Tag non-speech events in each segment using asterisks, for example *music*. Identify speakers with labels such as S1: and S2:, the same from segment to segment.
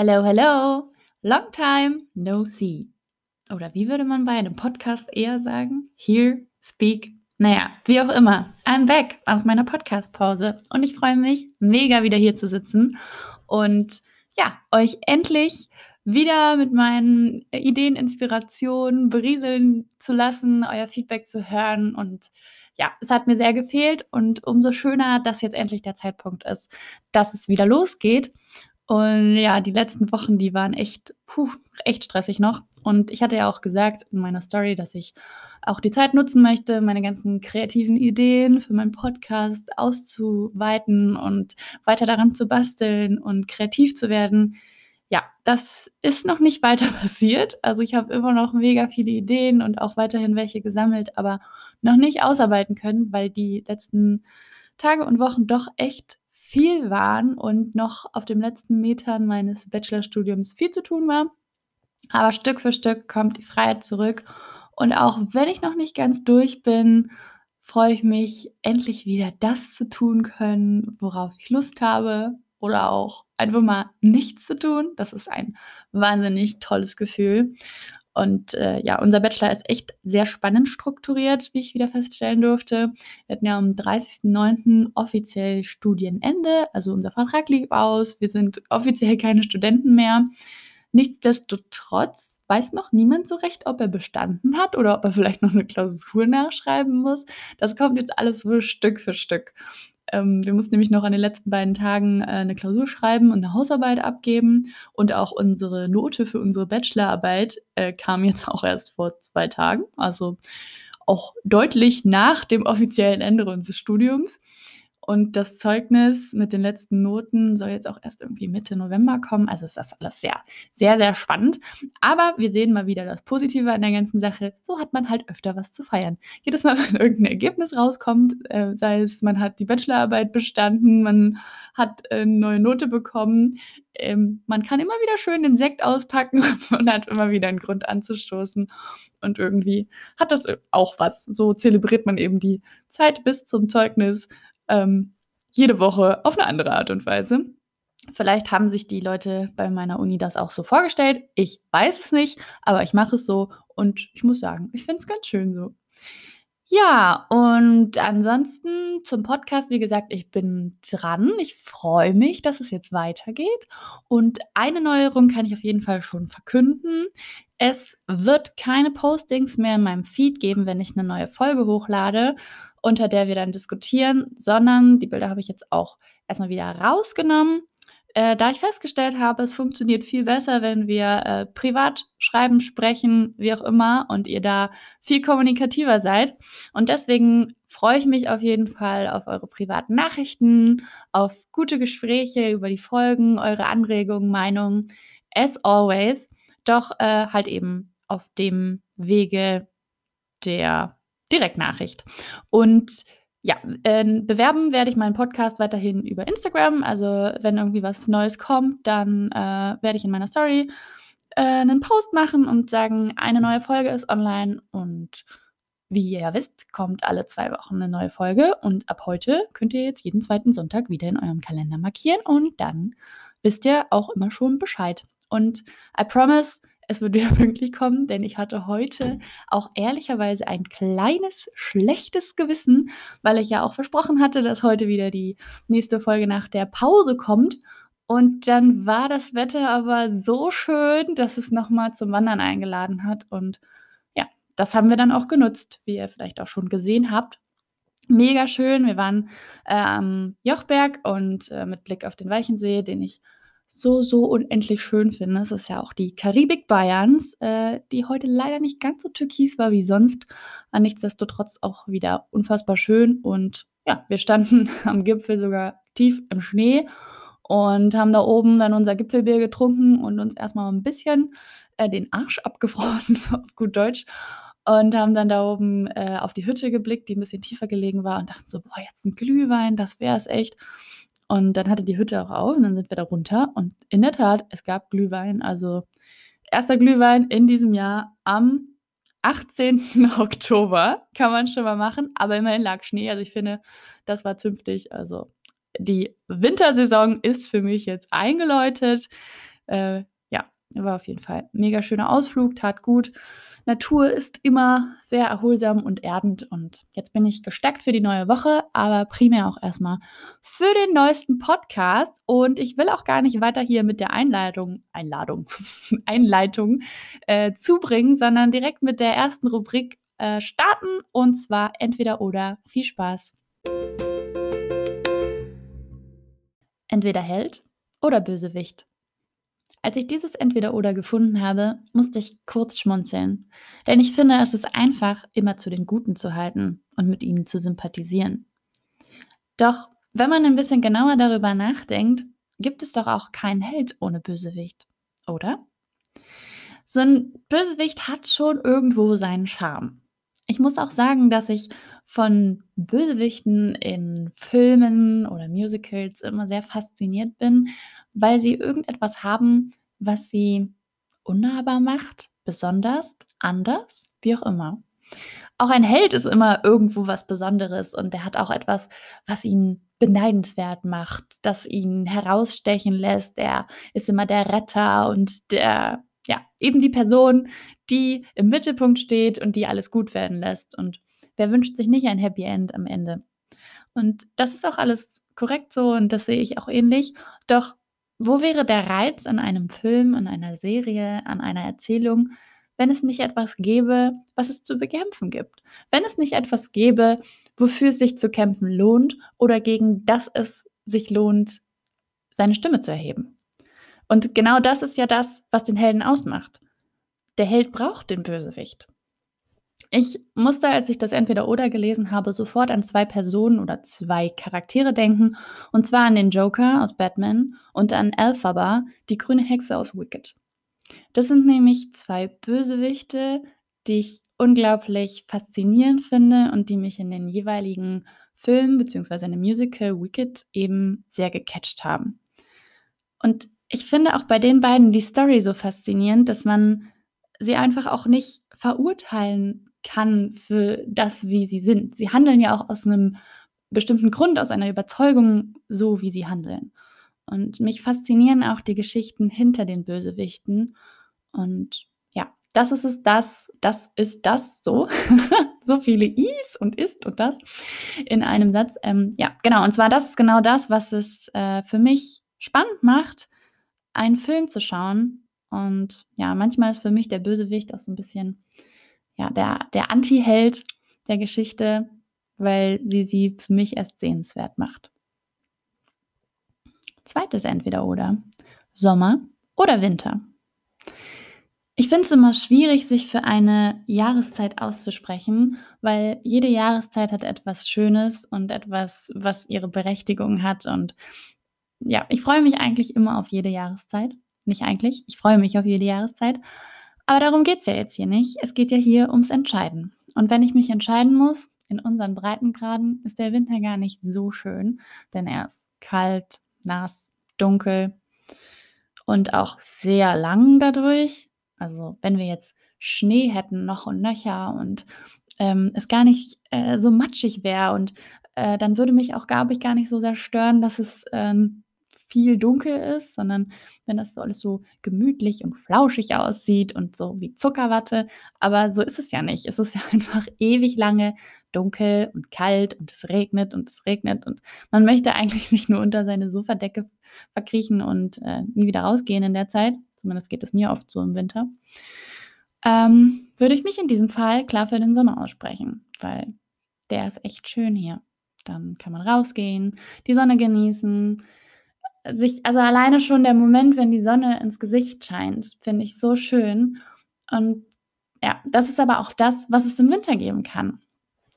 S1: Hello, hello, long time no see. Oder wie würde man bei einem Podcast eher sagen? Here, speak. Naja, wie auch immer. I'm back aus meiner Podcast-Pause und ich freue mich mega wieder hier zu sitzen und ja, euch endlich wieder mit meinen Ideen, Inspirationen berieseln zu lassen, euer Feedback zu hören und ja, es hat mir sehr gefehlt und umso schöner, dass jetzt endlich der Zeitpunkt ist, dass es wieder losgeht. Und ja, die letzten Wochen, die waren echt, puh, echt stressig noch. Und ich hatte ja auch gesagt in meiner Story, dass ich auch die Zeit nutzen möchte, meine ganzen kreativen Ideen für meinen Podcast auszuweiten und weiter daran zu basteln und kreativ zu werden. Ja, das ist noch nicht weiter *laughs* passiert. Also ich habe immer noch mega viele Ideen und auch weiterhin welche gesammelt, aber noch nicht ausarbeiten können, weil die letzten Tage und Wochen doch echt viel waren und noch auf den letzten Metern meines Bachelorstudiums viel zu tun war. Aber Stück für Stück kommt die Freiheit zurück. Und auch wenn ich noch nicht ganz durch bin, freue ich mich, endlich wieder das zu tun können, worauf ich Lust habe. Oder auch einfach mal nichts zu tun. Das ist ein wahnsinnig tolles Gefühl. Und äh, ja, unser Bachelor ist echt sehr spannend strukturiert, wie ich wieder feststellen durfte. Wir hatten ja am 30.09. offiziell Studienende, also unser Vertrag lief aus. Wir sind offiziell keine Studenten mehr. Nichtsdestotrotz weiß noch niemand so recht, ob er bestanden hat oder ob er vielleicht noch eine Klausur nachschreiben muss. Das kommt jetzt alles so Stück für Stück. Ähm, wir mussten nämlich noch an den letzten beiden Tagen äh, eine Klausur schreiben und eine Hausarbeit abgeben. Und auch unsere Note für unsere Bachelorarbeit äh, kam jetzt auch erst vor zwei Tagen. Also auch deutlich nach dem offiziellen Ende unseres Studiums. Und das Zeugnis mit den letzten Noten soll jetzt auch erst irgendwie Mitte November kommen. Also ist das alles sehr, sehr, sehr spannend. Aber wir sehen mal wieder das Positive an der ganzen Sache. So hat man halt öfter was zu feiern. Jedes Mal, *laughs* wenn irgendein Ergebnis rauskommt, äh, sei es, man hat die Bachelorarbeit bestanden, man hat äh, eine neue Note bekommen, ähm, man kann immer wieder schön den Sekt auspacken *laughs* und hat immer wieder einen Grund anzustoßen. Und irgendwie hat das auch was. So zelebriert man eben die Zeit bis zum Zeugnis ähm, jede Woche auf eine andere Art und Weise. Vielleicht haben sich die Leute bei meiner Uni das auch so vorgestellt. Ich weiß es nicht, aber ich mache es so und ich muss sagen, ich finde es ganz schön so. Ja, und ansonsten zum Podcast, wie gesagt, ich bin dran. Ich freue mich, dass es jetzt weitergeht. Und eine Neuerung kann ich auf jeden Fall schon verkünden. Es wird keine Postings mehr in meinem Feed geben, wenn ich eine neue Folge hochlade, unter der wir dann diskutieren, sondern die Bilder habe ich jetzt auch erstmal wieder rausgenommen. Äh, da ich festgestellt habe, es funktioniert viel besser, wenn wir äh, privat schreiben, sprechen, wie auch immer, und ihr da viel kommunikativer seid. Und deswegen freue ich mich auf jeden Fall auf eure privaten Nachrichten, auf gute Gespräche über die Folgen, eure Anregungen, Meinungen, as always. Doch äh, halt eben auf dem Wege der Direktnachricht. Und ja, äh, bewerben werde ich meinen Podcast weiterhin über Instagram. Also wenn irgendwie was Neues kommt, dann äh, werde ich in meiner Story äh, einen Post machen und sagen, eine neue Folge ist online. Und wie ihr ja wisst, kommt alle zwei Wochen eine neue Folge. Und ab heute könnt ihr jetzt jeden zweiten Sonntag wieder in eurem Kalender markieren. Und dann wisst ihr auch immer schon Bescheid. Und I promise, es wird *laughs* wieder pünktlich kommen, denn ich hatte heute auch ehrlicherweise ein kleines schlechtes Gewissen, weil ich ja auch versprochen hatte, dass heute wieder die nächste Folge nach der Pause kommt. Und dann war das Wetter aber so schön, dass es nochmal zum Wandern eingeladen hat. Und ja, das haben wir dann auch genutzt, wie ihr vielleicht auch schon gesehen habt. Mega schön. Wir waren äh, am Jochberg und äh, mit Blick auf den Weichensee, den ich so, so unendlich schön finde. Es ist ja auch die Karibik Bayerns, äh, die heute leider nicht ganz so türkis war wie sonst, aber nichtsdestotrotz auch wieder unfassbar schön. Und ja, wir standen *laughs* am Gipfel sogar tief im Schnee und haben da oben dann unser Gipfelbier getrunken und uns erstmal ein bisschen äh, den Arsch *laughs* abgefroren, auf gut Deutsch. Und haben dann da oben äh, auf die Hütte geblickt, die ein bisschen tiefer gelegen war und dachten so, boah, jetzt ein Glühwein, das wäre es echt. Und dann hatte die Hütte auch auf und dann sind wir da runter. Und in der Tat, es gab Glühwein. Also erster Glühwein in diesem Jahr am 18. *laughs* Oktober. Kann man schon mal machen. Aber immerhin lag Schnee. Also ich finde, das war zünftig. Also die Wintersaison ist für mich jetzt eingeläutet. Äh, war auf jeden Fall mega schöner Ausflug, tat gut. Natur ist immer sehr erholsam und erdend und jetzt bin ich gesteckt für die neue Woche, aber primär auch erstmal für den neuesten Podcast und ich will auch gar nicht weiter hier mit der Einleitung, Einladung, *laughs* Einleitung äh, zubringen, sondern direkt mit der ersten Rubrik äh, starten und zwar entweder oder. Viel Spaß! Entweder Held oder Bösewicht. Als ich dieses Entweder-Oder gefunden habe, musste ich kurz schmunzeln. Denn ich finde, es ist einfach, immer zu den Guten zu halten und mit ihnen zu sympathisieren. Doch wenn man ein bisschen genauer darüber nachdenkt, gibt es doch auch keinen Held ohne Bösewicht, oder? So ein Bösewicht hat schon irgendwo seinen Charme. Ich muss auch sagen, dass ich von Bösewichten in Filmen oder Musicals immer sehr fasziniert bin, weil sie irgendetwas haben, was sie unnahbar macht, besonders, anders, wie auch immer. Auch ein Held ist immer irgendwo was Besonderes und der hat auch etwas, was ihn beneidenswert macht, das ihn herausstechen lässt. Er ist immer der Retter und der, ja, eben die Person, die im Mittelpunkt steht und die alles gut werden lässt. Und wer wünscht sich nicht ein Happy End am Ende? Und das ist auch alles korrekt so und das sehe ich auch ähnlich. Doch wo wäre der Reiz an einem Film, an einer Serie, an einer Erzählung, wenn es nicht etwas gäbe, was es zu bekämpfen gibt? Wenn es nicht etwas gäbe, wofür es sich zu kämpfen lohnt oder gegen das es sich lohnt, seine Stimme zu erheben? Und genau das ist ja das, was den Helden ausmacht. Der Held braucht den Bösewicht. Ich musste, als ich das Entweder-Oder gelesen habe, sofort an zwei Personen oder zwei Charaktere denken, und zwar an den Joker aus Batman und an Elphaba, die grüne Hexe aus Wicked. Das sind nämlich zwei Bösewichte, die ich unglaublich faszinierend finde und die mich in den jeweiligen Filmen bzw. in dem Musical Wicked eben sehr gecatcht haben. Und ich finde auch bei den beiden die Story so faszinierend, dass man sie einfach auch nicht verurteilen kann für das, wie sie sind. Sie handeln ja auch aus einem bestimmten Grund, aus einer Überzeugung, so wie sie handeln. Und mich faszinieren auch die Geschichten hinter den Bösewichten. Und ja, das ist es, das, das ist das, so. *laughs* so viele Is und ist und das in einem Satz. Ähm, ja, genau. Und zwar, das ist genau das, was es äh, für mich spannend macht, einen Film zu schauen. Und ja, manchmal ist für mich der Bösewicht auch so ein bisschen ja, der, der Anti-Held der Geschichte, weil sie sie für mich erst sehenswert macht. Zweites Entweder-Oder. Sommer oder Winter. Ich finde es immer schwierig, sich für eine Jahreszeit auszusprechen, weil jede Jahreszeit hat etwas Schönes und etwas, was ihre Berechtigung hat. Und ja, ich freue mich eigentlich immer auf jede Jahreszeit. Nicht eigentlich, ich freue mich auf jede Jahreszeit. Aber darum geht es ja jetzt hier nicht. Es geht ja hier ums Entscheiden. Und wenn ich mich entscheiden muss, in unseren Breitengraden ist der Winter gar nicht so schön, denn er ist kalt, nass, dunkel und auch sehr lang dadurch. Also wenn wir jetzt Schnee hätten, noch und nöcher und ähm, es gar nicht äh, so matschig wäre und äh, dann würde mich auch, glaube ich, gar nicht so sehr stören, dass es ähm, viel dunkel ist, sondern wenn das so alles so gemütlich und flauschig aussieht und so wie Zuckerwatte. Aber so ist es ja nicht. Es ist ja *laughs* einfach ewig lange dunkel und kalt und es regnet und es regnet und man möchte eigentlich *laughs* nicht nur unter seine Sofadecke verkriechen und äh, nie wieder rausgehen in der Zeit. Zumindest geht es mir oft so im Winter. Ähm, würde ich mich in diesem Fall klar für den Sommer aussprechen, weil der ist echt schön hier. Dann kann man rausgehen, die Sonne genießen, sich, also alleine schon der Moment, wenn die Sonne ins Gesicht scheint, finde ich so schön. Und ja, das ist aber auch das, was es im Winter geben kann.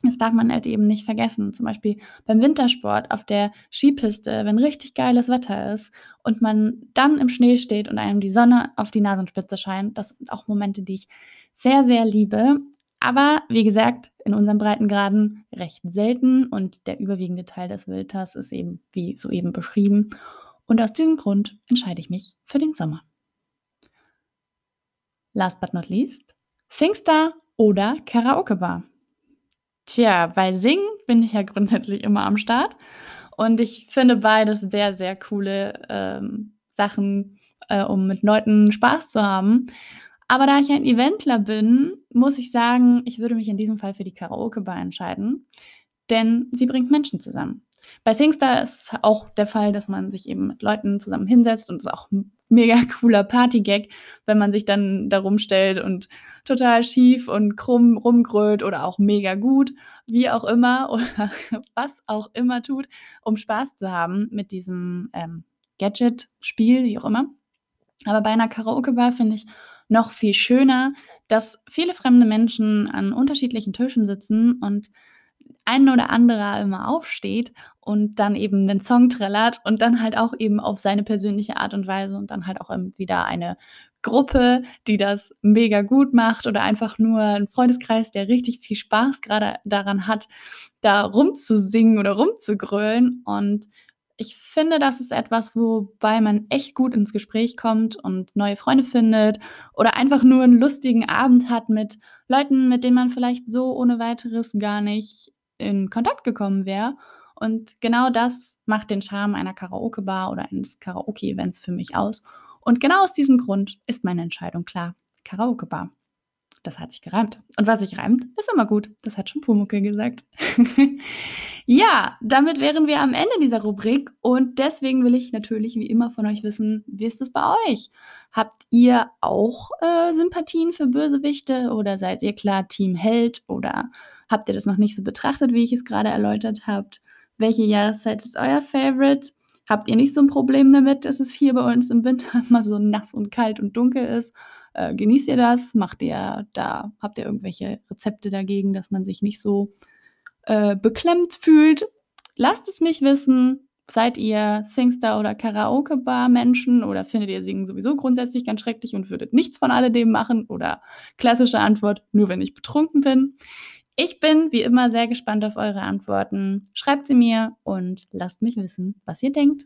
S1: Das darf man halt eben nicht vergessen. Zum Beispiel beim Wintersport auf der Skipiste, wenn richtig geiles Wetter ist und man dann im Schnee steht und einem die Sonne auf die Nasenspitze scheint. Das sind auch Momente, die ich sehr, sehr liebe. Aber wie gesagt, in unseren Breitengraden recht selten und der überwiegende Teil des Winters ist eben, wie soeben beschrieben. Und aus diesem Grund entscheide ich mich für den Sommer. Last but not least, Singstar oder Karaoke Bar. Tja, bei Singen bin ich ja grundsätzlich immer am Start und ich finde beides sehr, sehr coole ähm, Sachen, äh, um mit Leuten Spaß zu haben. Aber da ich ein Eventler bin, muss ich sagen, ich würde mich in diesem Fall für die Karaoke-Bar entscheiden, denn sie bringt Menschen zusammen. Bei Singstar ist auch der Fall, dass man sich eben mit Leuten zusammen hinsetzt und es ist auch ein mega cooler Partygag, wenn man sich dann da rumstellt und total schief und krumm rumgrölt oder auch mega gut, wie auch immer *laughs* oder was auch immer tut, um Spaß zu haben mit diesem ähm, Gadget-Spiel, wie auch immer. Aber bei einer Karaoke-Bar finde ich noch viel schöner, dass viele fremde Menschen an unterschiedlichen Tischen sitzen und ein oder anderer immer aufsteht und dann eben den Song trällert und dann halt auch eben auf seine persönliche Art und Weise und dann halt auch wieder eine Gruppe, die das mega gut macht oder einfach nur ein Freundeskreis, der richtig viel Spaß gerade daran hat, da rumzusingen oder rumzugrölen. Und ich finde, das ist etwas, wobei man echt gut ins Gespräch kommt und neue Freunde findet oder einfach nur einen lustigen Abend hat mit Leuten, mit denen man vielleicht so ohne weiteres gar nicht in Kontakt gekommen wäre. Und genau das macht den Charme einer Karaoke-Bar oder eines Karaoke-Events für mich aus. Und genau aus diesem Grund ist meine Entscheidung klar. Karaoke-Bar. Das hat sich gereimt. Und was sich reimt, ist immer gut. Das hat schon Pumuckel gesagt. *laughs* ja, damit wären wir am Ende dieser Rubrik. Und deswegen will ich natürlich wie immer von euch wissen, wie ist es bei euch? Habt ihr auch äh, Sympathien für Bösewichte oder seid ihr klar Team Held oder Habt ihr das noch nicht so betrachtet, wie ich es gerade erläutert habt? Welche Jahreszeit ist euer Favorite? Habt ihr nicht so ein Problem damit, dass es hier bei uns im Winter *laughs* immer so nass und kalt und dunkel ist? Äh, genießt ihr das? Macht ihr da, habt ihr irgendwelche Rezepte dagegen, dass man sich nicht so äh, beklemmt fühlt? Lasst es mich wissen. Seid ihr Singstar oder Karaoke-Bar-Menschen oder findet ihr Singen sowieso grundsätzlich ganz schrecklich und würdet nichts von alledem machen? Oder klassische Antwort, nur wenn ich betrunken bin. Ich bin wie immer sehr gespannt auf eure Antworten. Schreibt sie mir und lasst mich wissen, was ihr denkt.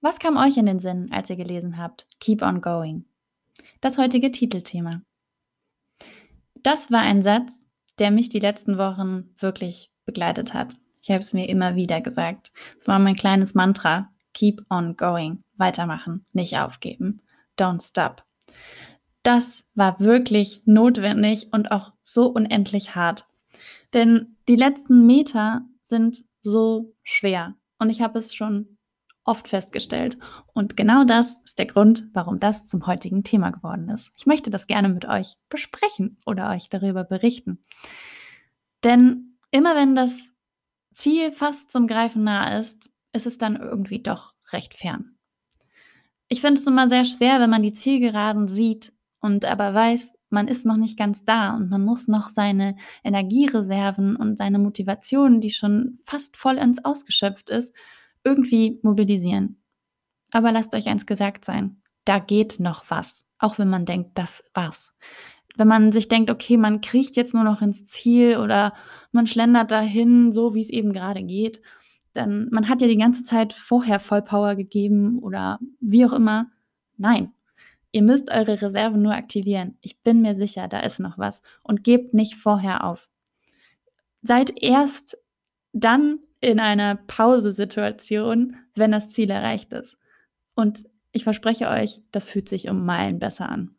S1: Was kam euch in den Sinn, als ihr gelesen habt? Keep on going. Das heutige Titelthema. Das war ein Satz, der mich die letzten Wochen wirklich begleitet hat. Ich habe es mir immer wieder gesagt. Es war mein kleines Mantra. Keep on going. Weitermachen, nicht aufgeben. Don't stop. Das war wirklich notwendig und auch so unendlich hart. Denn die letzten Meter sind so schwer. Und ich habe es schon oft festgestellt. Und genau das ist der Grund, warum das zum heutigen Thema geworden ist. Ich möchte das gerne mit euch besprechen oder euch darüber berichten. Denn immer wenn das Ziel fast zum Greifen nah ist, ist es dann irgendwie doch recht fern. Ich finde es immer sehr schwer, wenn man die Zielgeraden sieht und aber weiß, man ist noch nicht ganz da und man muss noch seine Energiereserven und seine Motivation, die schon fast vollends ausgeschöpft ist, irgendwie mobilisieren. Aber lasst euch eins gesagt sein, da geht noch was, auch wenn man denkt, das war's wenn man sich denkt, okay, man kriecht jetzt nur noch ins Ziel oder man schlendert dahin, so wie es eben gerade geht, dann man hat ja die ganze Zeit vorher Vollpower gegeben oder wie auch immer. Nein, ihr müsst eure Reserve nur aktivieren. Ich bin mir sicher, da ist noch was und gebt nicht vorher auf. Seid erst dann in einer Pausesituation, wenn das Ziel erreicht ist. Und ich verspreche euch, das fühlt sich um Meilen besser an.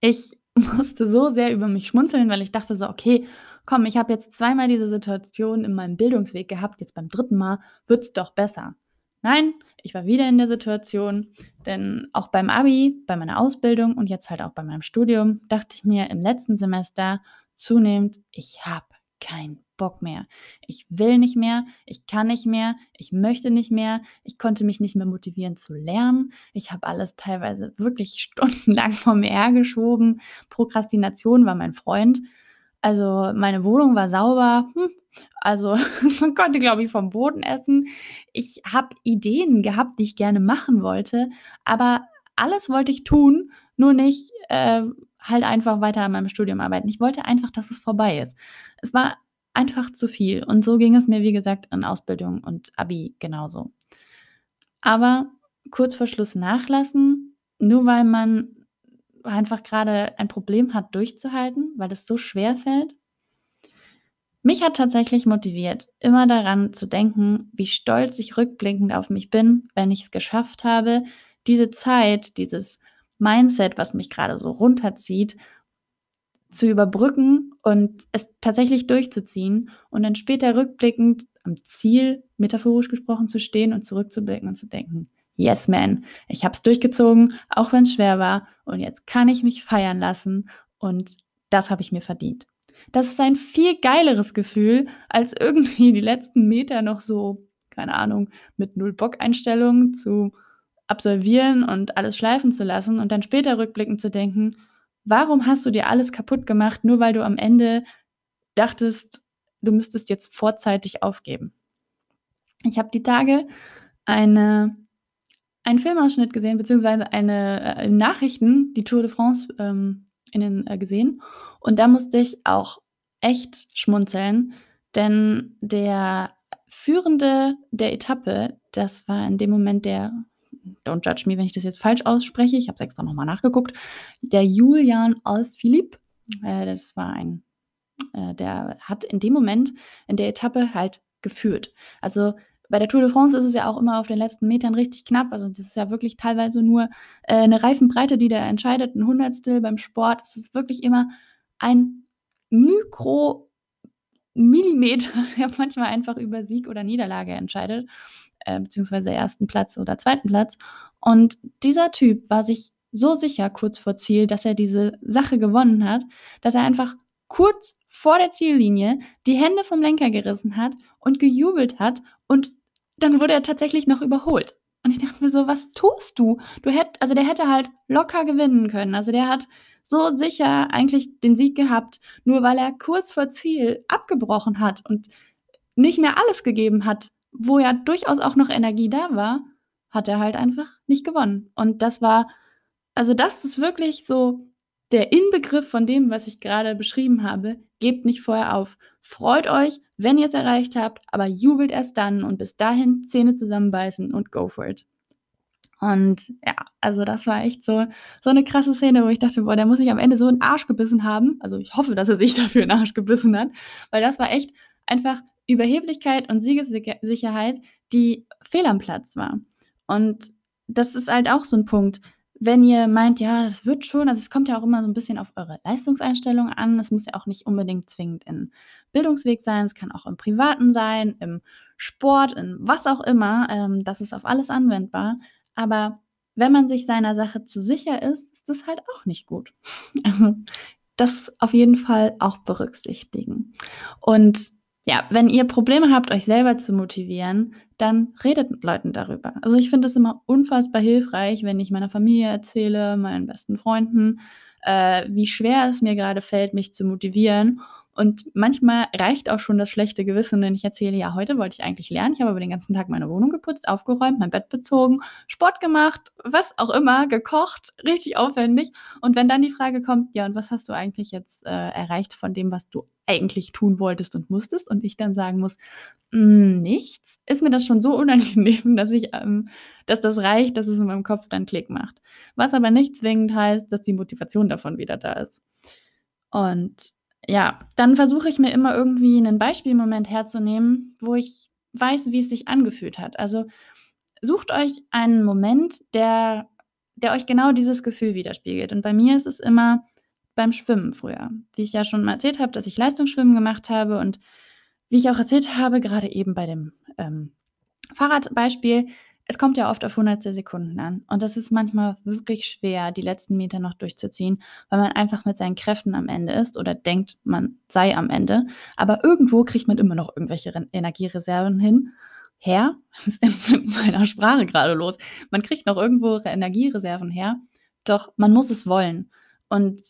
S1: Ich musste so sehr über mich schmunzeln, weil ich dachte so, okay, komm, ich habe jetzt zweimal diese Situation in meinem Bildungsweg gehabt, jetzt beim dritten Mal wird es doch besser. Nein, ich war wieder in der Situation, denn auch beim ABI, bei meiner Ausbildung und jetzt halt auch bei meinem Studium dachte ich mir im letzten Semester zunehmend, ich habe keinen Bock mehr. Ich will nicht mehr, ich kann nicht mehr, ich möchte nicht mehr, ich konnte mich nicht mehr motivieren zu lernen. Ich habe alles teilweise wirklich *laughs* stundenlang vor mir hergeschoben. Prokrastination war mein Freund. Also meine Wohnung war sauber. Hm. Also *laughs* man konnte, glaube ich, vom Boden essen. Ich habe Ideen gehabt, die ich gerne machen wollte, aber alles wollte ich tun, nur nicht äh, halt einfach weiter an meinem Studium arbeiten. Ich wollte einfach, dass es vorbei ist. Es war einfach zu viel. Und so ging es mir, wie gesagt, in Ausbildung und Abi genauso. Aber kurz vor Schluss nachlassen, nur weil man einfach gerade ein Problem hat, durchzuhalten, weil es so schwer fällt? Mich hat tatsächlich motiviert, immer daran zu denken, wie stolz ich rückblickend auf mich bin, wenn ich es geschafft habe, diese Zeit, dieses Mindset, was mich gerade so runterzieht, zu überbrücken und es tatsächlich durchzuziehen und dann später rückblickend am Ziel, metaphorisch gesprochen, zu stehen und zurückzublicken und zu denken, yes man, ich habe es durchgezogen, auch wenn es schwer war und jetzt kann ich mich feiern lassen und das habe ich mir verdient. Das ist ein viel geileres Gefühl, als irgendwie die letzten Meter noch so, keine Ahnung, mit null Bock-Einstellungen zu absolvieren und alles schleifen zu lassen und dann später rückblickend zu denken, warum hast du dir alles kaputt gemacht, nur weil du am Ende dachtest, du müsstest jetzt vorzeitig aufgeben. Ich habe die Tage eine, einen Filmausschnitt gesehen, beziehungsweise eine äh, Nachrichten, die Tour de France ähm, in äh, gesehen. Und da musste ich auch echt schmunzeln, denn der Führende der Etappe, das war in dem Moment der, don't judge me, wenn ich das jetzt falsch ausspreche, ich habe es extra nochmal nachgeguckt, der Julian Alphilippe, äh, das war ein, äh, der hat in dem Moment in der Etappe halt geführt. Also bei der Tour de France ist es ja auch immer auf den letzten Metern richtig knapp. Also das ist ja wirklich teilweise nur äh, eine Reifenbreite, die da entscheidet, ein Hundertstel beim Sport. Es ist wirklich immer ein Mikromillimeter, *laughs* der manchmal einfach über Sieg oder Niederlage entscheidet, äh, beziehungsweise ersten Platz oder zweiten Platz. Und dieser Typ war sich so sicher kurz vor Ziel, dass er diese Sache gewonnen hat, dass er einfach kurz vor der Ziellinie die Hände vom Lenker gerissen hat und gejubelt hat und dann wurde er tatsächlich noch überholt. Und ich dachte mir so, was tust du? Du hätt, also der hätte halt locker gewinnen können. Also der hat so sicher eigentlich den Sieg gehabt, nur weil er kurz vor Ziel abgebrochen hat und nicht mehr alles gegeben hat, wo ja durchaus auch noch Energie da war, hat er halt einfach nicht gewonnen. Und das war, also das ist wirklich so der Inbegriff von dem, was ich gerade beschrieben habe. Gebt nicht vorher auf. Freut euch, wenn ihr es erreicht habt, aber jubelt erst dann und bis dahin Zähne zusammenbeißen und go for it. Und ja, also das war echt so, so eine krasse Szene, wo ich dachte, boah, der muss sich am Ende so einen Arsch gebissen haben. Also ich hoffe, dass er sich *laughs* dafür einen Arsch gebissen hat, weil das war echt einfach Überheblichkeit und Siegessicherheit, die fehl am Platz war. Und das ist halt auch so ein Punkt. Wenn ihr meint, ja, das wird schon, also es kommt ja auch immer so ein bisschen auf eure Leistungseinstellung an. Es muss ja auch nicht unbedingt zwingend im Bildungsweg sein, es kann auch im Privaten sein, im Sport, in was auch immer. Ähm, das ist auf alles anwendbar. Aber wenn man sich seiner Sache zu sicher ist, ist das halt auch nicht gut. *laughs* Also das auf jeden Fall auch berücksichtigen. Und ja, wenn ihr Probleme habt, euch selber zu motivieren, dann redet mit Leuten darüber. Also ich finde es immer unfassbar hilfreich, wenn ich meiner Familie erzähle, meinen besten Freunden, äh, wie schwer es mir gerade fällt, mich zu motivieren. Und manchmal reicht auch schon das schlechte Gewissen, wenn ich erzähle, ja, heute wollte ich eigentlich lernen, ich habe aber den ganzen Tag meine Wohnung geputzt, aufgeräumt, mein Bett bezogen, Sport gemacht, was auch immer, gekocht, *laughs* richtig aufwendig. Und wenn dann die Frage kommt, ja, und was hast du eigentlich jetzt äh, erreicht von dem, was du eigentlich tun wolltest und musstest, und ich dann sagen muss, hm, nichts, ist mir das schon so unangenehm, *laughs* dass ich, ähm, dass das reicht, dass es in meinem Kopf dann Klick macht. Was aber nicht zwingend heißt, dass die Motivation davon wieder da ist. Und ja, dann versuche ich mir immer irgendwie einen Beispielmoment herzunehmen, wo ich weiß, wie es sich angefühlt hat. Also sucht euch einen Moment, der, der euch genau dieses Gefühl widerspiegelt. Und bei mir ist es immer beim Schwimmen früher. Wie ich ja schon mal erzählt habe, dass ich Leistungsschwimmen gemacht habe und wie ich auch erzählt habe, gerade eben bei dem ähm, Fahrradbeispiel, es kommt ja oft auf hundertstel Sekunden an. Und das ist manchmal wirklich schwer, die letzten Meter noch durchzuziehen, weil man einfach mit seinen Kräften am Ende ist oder denkt, man sei am Ende. Aber irgendwo kriegt man immer noch irgendwelche Energiereserven hin. Her? *laughs* Was ist denn mit meiner Sprache gerade los? Man kriegt noch irgendwo Energiereserven her. Doch man muss es wollen. Und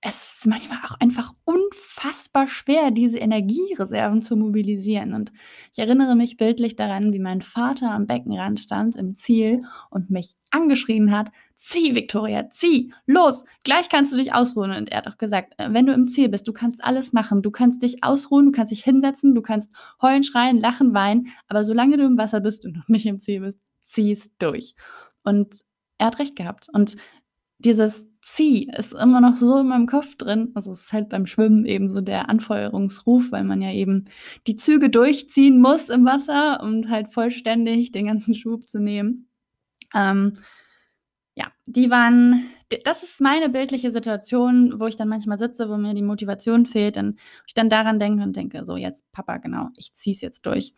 S1: es ist manchmal auch einfach unfassbar schwer, diese Energiereserven zu mobilisieren. Und ich erinnere mich bildlich daran, wie mein Vater am Beckenrand stand im Ziel und mich angeschrien hat, zieh, Victoria, zieh, los, gleich kannst du dich ausruhen. Und er hat auch gesagt, äh, wenn du im Ziel bist, du kannst alles machen, du kannst dich ausruhen, du kannst dich hinsetzen, du kannst heulen, schreien, lachen, weinen, aber solange du im Wasser bist und noch nicht im Ziel bist, zieh es durch. Und er hat recht gehabt. Und dieses zieh ist immer noch so in meinem Kopf drin. Also es ist halt beim Schwimmen eben so der Anfeuerungsruf, weil man ja eben die Züge durchziehen muss im Wasser und halt vollständig den ganzen Schub zu nehmen. Ähm, ja, die waren, das ist meine bildliche Situation, wo ich dann manchmal sitze, wo mir die Motivation fehlt, und ich dann daran denke und denke, so jetzt Papa, genau, ich zieh's jetzt durch.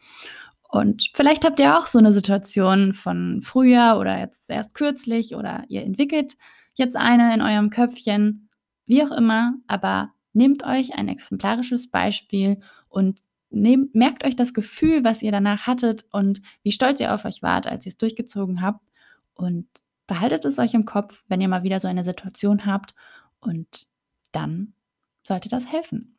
S1: Und vielleicht habt ihr auch so eine Situation von früher oder jetzt erst kürzlich oder ihr entwickelt jetzt eine in eurem Köpfchen, wie auch immer, aber nehmt euch ein exemplarisches Beispiel und nehmt, merkt euch das Gefühl, was ihr danach hattet und wie stolz ihr auf euch wart, als ihr es durchgezogen habt. Und behaltet es euch im Kopf, wenn ihr mal wieder so eine Situation habt. Und dann sollte das helfen.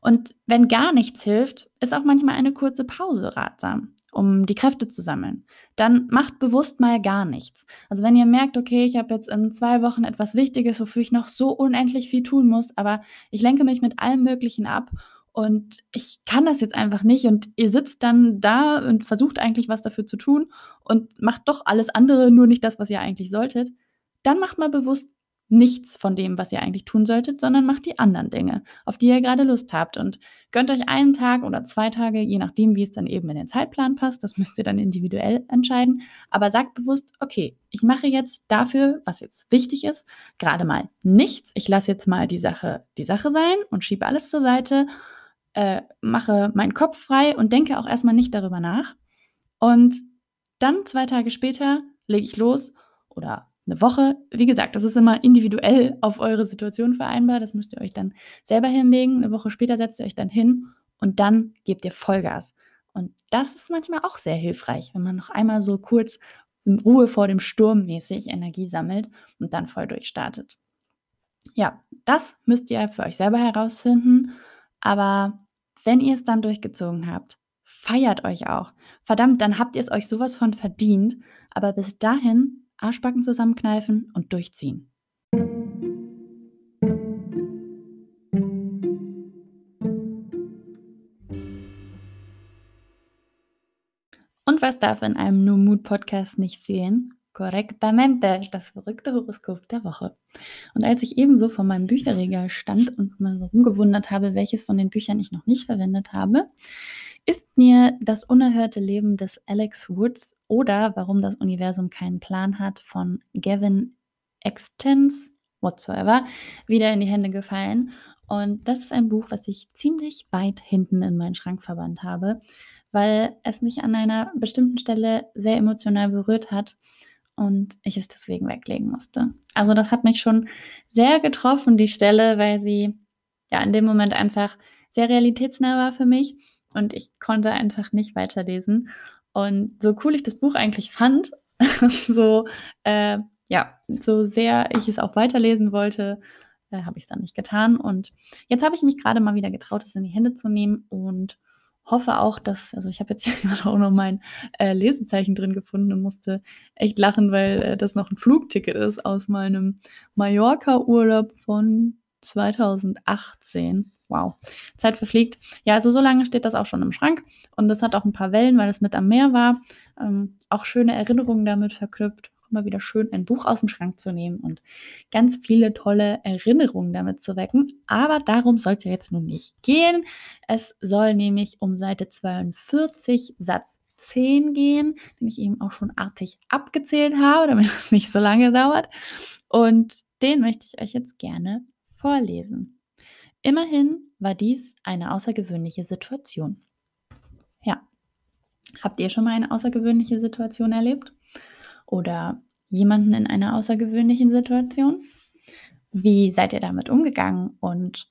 S1: Und wenn gar nichts hilft, ist auch manchmal eine kurze Pause ratsam, um die Kräfte zu sammeln. Dann macht bewusst mal gar nichts. Also wenn ihr merkt, okay, ich habe jetzt in zwei Wochen etwas Wichtiges, wofür ich noch so unendlich viel tun muss, aber ich lenke mich mit allem Möglichen ab und ich kann das jetzt einfach nicht und ihr sitzt dann da und versucht eigentlich was dafür zu tun und macht doch alles andere, nur nicht das, was ihr eigentlich solltet, dann macht mal bewusst nichts von dem, was ihr eigentlich tun solltet, sondern macht die anderen Dinge, auf die ihr gerade Lust habt und gönnt euch einen Tag oder zwei Tage, je nachdem, wie es dann eben in den Zeitplan passt. Das müsst ihr dann individuell entscheiden. Aber sagt bewusst, okay, ich mache jetzt dafür, was jetzt wichtig ist, gerade mal nichts. Ich lasse jetzt mal die Sache die Sache sein und schiebe alles zur Seite, äh, mache meinen Kopf frei und denke auch erstmal nicht darüber nach. Und dann zwei Tage später lege ich los oder eine Woche. Wie gesagt, das ist immer individuell auf eure Situation vereinbar. Das müsst ihr euch dann selber hinlegen. Eine Woche später setzt ihr euch dann hin und dann gebt ihr Vollgas. Und das ist manchmal auch sehr hilfreich, wenn man noch einmal so kurz Ruhe vor dem Sturm mäßig Energie sammelt und dann voll durchstartet. Ja, das müsst ihr für euch selber herausfinden. Aber wenn ihr es dann durchgezogen habt, feiert euch auch. Verdammt, dann habt ihr es euch sowas von verdient. Aber bis dahin Arschbacken zusammenkneifen und durchziehen. Und was darf in einem No Mood Podcast nicht fehlen? Correctamente, das verrückte Horoskop der Woche. Und als ich ebenso vor meinem Bücherregal stand und mal so rumgewundert habe, welches von den Büchern ich noch nicht verwendet habe, ist mir das unerhörte Leben des Alex Woods oder Warum das Universum keinen Plan hat von Gavin Extens whatsoever wieder in die Hände gefallen. Und das ist ein Buch, was ich ziemlich weit hinten in meinen Schrank verbannt habe, weil es mich an einer bestimmten Stelle sehr emotional berührt hat und ich es deswegen weglegen musste. Also das hat mich schon sehr getroffen, die Stelle, weil sie ja in dem Moment einfach sehr realitätsnah war für mich und ich konnte einfach nicht weiterlesen. Und so cool ich das Buch eigentlich fand, *laughs* so, äh, ja, so sehr ich es auch weiterlesen wollte, äh, habe ich es dann nicht getan. Und jetzt habe ich mich gerade mal wieder getraut, es in die Hände zu nehmen und hoffe auch, dass, also ich habe jetzt *laughs* hier gerade auch noch mein äh, Lesezeichen drin gefunden und musste echt lachen, weil äh, das noch ein Flugticket ist aus meinem Mallorca-Urlaub von 2018. Wow, Zeit verfliegt. Ja, also so lange steht das auch schon im Schrank und es hat auch ein paar Wellen, weil es mit am Meer war. Ähm, auch schöne Erinnerungen damit verknüpft. Immer wieder schön, ein Buch aus dem Schrank zu nehmen und ganz viele tolle Erinnerungen damit zu wecken. Aber darum soll es ja jetzt nun nicht gehen. Es soll nämlich um Seite 42, Satz 10 gehen, den ich eben auch schon artig abgezählt habe, damit *laughs* es nicht so lange dauert. Und den möchte ich euch jetzt gerne vorlesen. Immerhin war dies eine außergewöhnliche Situation. Ja, habt ihr schon mal eine außergewöhnliche Situation erlebt? Oder jemanden in einer außergewöhnlichen Situation? Wie seid ihr damit umgegangen und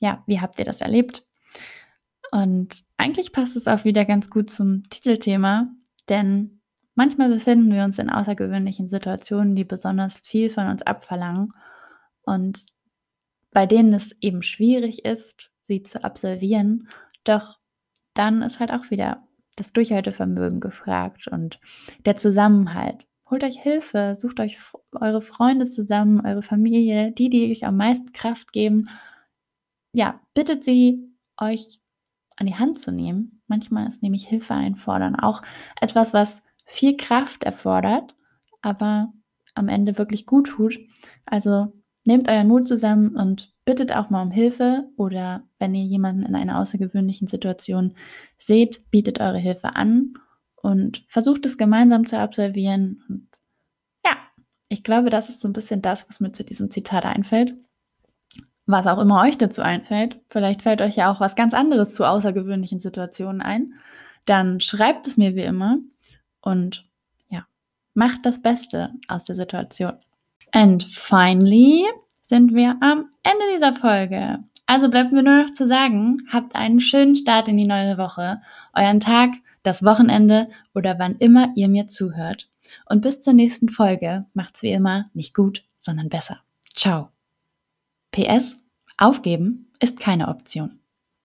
S1: ja, wie habt ihr das erlebt? Und eigentlich passt es auch wieder ganz gut zum Titelthema, denn manchmal befinden wir uns in außergewöhnlichen Situationen, die besonders viel von uns abverlangen. Und bei denen es eben schwierig ist, sie zu absolvieren. Doch dann ist halt auch wieder das Durchhaltevermögen gefragt und der Zusammenhalt. Holt euch Hilfe, sucht euch eure Freunde zusammen, eure Familie, die, die euch am meisten Kraft geben. Ja, bittet sie, euch an die Hand zu nehmen. Manchmal ist nämlich Hilfe einfordern auch etwas, was viel Kraft erfordert, aber am Ende wirklich gut tut. Also nehmt euren Mut zusammen und bittet auch mal um Hilfe oder wenn ihr jemanden in einer außergewöhnlichen Situation seht, bietet eure Hilfe an und versucht es gemeinsam zu absolvieren. Und ja, ich glaube, das ist so ein bisschen das, was mir zu diesem Zitat einfällt. Was auch immer euch dazu einfällt. Vielleicht fällt euch ja auch was ganz anderes zu außergewöhnlichen Situationen ein. Dann schreibt es mir wie immer und ja, macht das Beste aus der Situation. And finally sind wir am Ende dieser Folge. Also bleibt mir nur noch zu sagen, habt einen schönen Start in die neue Woche, euren Tag, das Wochenende oder wann immer ihr mir zuhört. Und bis zur nächsten Folge macht's wie immer nicht gut, sondern besser. Ciao. PS, aufgeben ist keine Option.